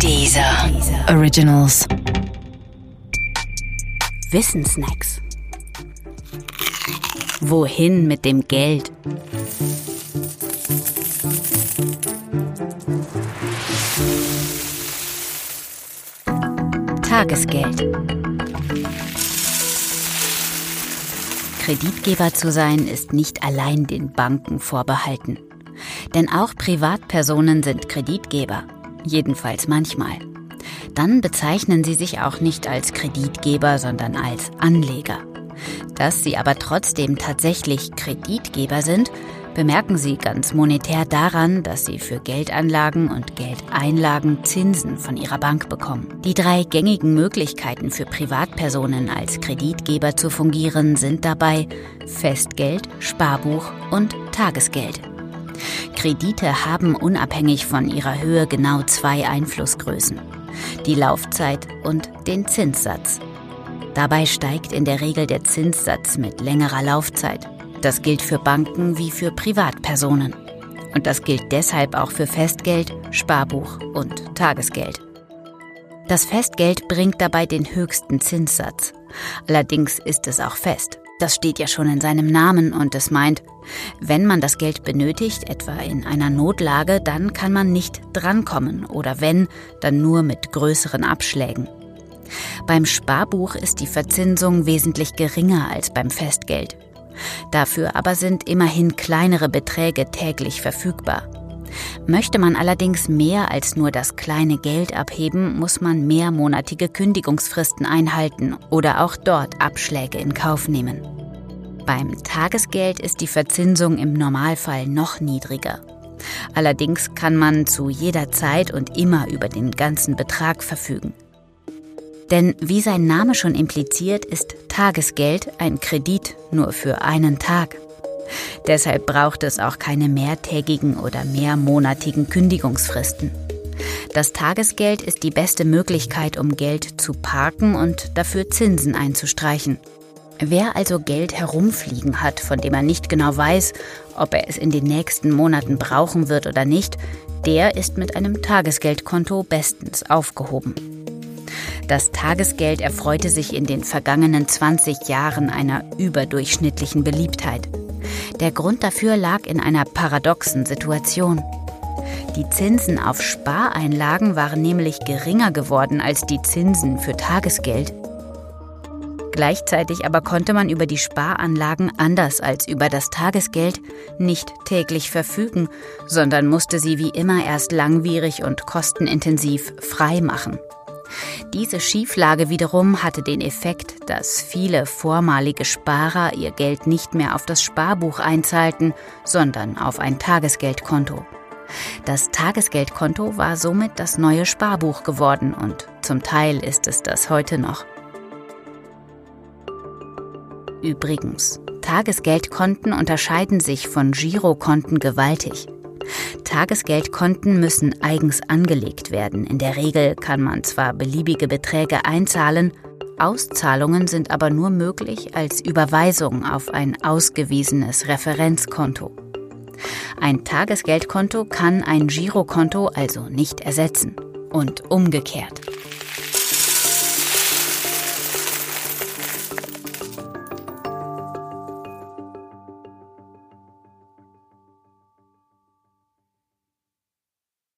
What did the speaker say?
Dieser Originals. Wissensnacks. Wohin mit dem Geld? Tagesgeld. Kreditgeber zu sein ist nicht allein den Banken vorbehalten. Denn auch Privatpersonen sind Kreditgeber, jedenfalls manchmal. Dann bezeichnen sie sich auch nicht als Kreditgeber, sondern als Anleger. Dass sie aber trotzdem tatsächlich Kreditgeber sind, bemerken sie ganz monetär daran, dass sie für Geldanlagen und Geldeinlagen Zinsen von ihrer Bank bekommen. Die drei gängigen Möglichkeiten für Privatpersonen als Kreditgeber zu fungieren sind dabei Festgeld, Sparbuch und Tagesgeld. Kredite haben unabhängig von ihrer Höhe genau zwei Einflussgrößen. Die Laufzeit und den Zinssatz. Dabei steigt in der Regel der Zinssatz mit längerer Laufzeit. Das gilt für Banken wie für Privatpersonen. Und das gilt deshalb auch für Festgeld, Sparbuch und Tagesgeld. Das Festgeld bringt dabei den höchsten Zinssatz. Allerdings ist es auch fest. Das steht ja schon in seinem Namen und es meint, wenn man das Geld benötigt, etwa in einer Notlage, dann kann man nicht drankommen oder wenn, dann nur mit größeren Abschlägen. Beim Sparbuch ist die Verzinsung wesentlich geringer als beim Festgeld. Dafür aber sind immerhin kleinere Beträge täglich verfügbar. Möchte man allerdings mehr als nur das kleine Geld abheben, muss man mehrmonatige Kündigungsfristen einhalten oder auch dort Abschläge in Kauf nehmen. Beim Tagesgeld ist die Verzinsung im Normalfall noch niedriger. Allerdings kann man zu jeder Zeit und immer über den ganzen Betrag verfügen. Denn wie sein Name schon impliziert, ist Tagesgeld ein Kredit nur für einen Tag. Deshalb braucht es auch keine mehrtägigen oder mehrmonatigen Kündigungsfristen. Das Tagesgeld ist die beste Möglichkeit, um Geld zu parken und dafür Zinsen einzustreichen. Wer also Geld herumfliegen hat, von dem er nicht genau weiß, ob er es in den nächsten Monaten brauchen wird oder nicht, der ist mit einem Tagesgeldkonto bestens aufgehoben. Das Tagesgeld erfreute sich in den vergangenen 20 Jahren einer überdurchschnittlichen Beliebtheit. Der Grund dafür lag in einer paradoxen Situation. Die Zinsen auf Spareinlagen waren nämlich geringer geworden als die Zinsen für Tagesgeld. Gleichzeitig aber konnte man über die Sparanlagen anders als über das Tagesgeld nicht täglich verfügen, sondern musste sie wie immer erst langwierig und kostenintensiv frei machen. Diese Schieflage wiederum hatte den Effekt, dass viele vormalige Sparer ihr Geld nicht mehr auf das Sparbuch einzahlten, sondern auf ein Tagesgeldkonto. Das Tagesgeldkonto war somit das neue Sparbuch geworden und zum Teil ist es das heute noch. Übrigens, Tagesgeldkonten unterscheiden sich von Girokonten gewaltig. Tagesgeldkonten müssen eigens angelegt werden. In der Regel kann man zwar beliebige Beträge einzahlen, Auszahlungen sind aber nur möglich als Überweisung auf ein ausgewiesenes Referenzkonto. Ein Tagesgeldkonto kann ein Girokonto also nicht ersetzen und umgekehrt.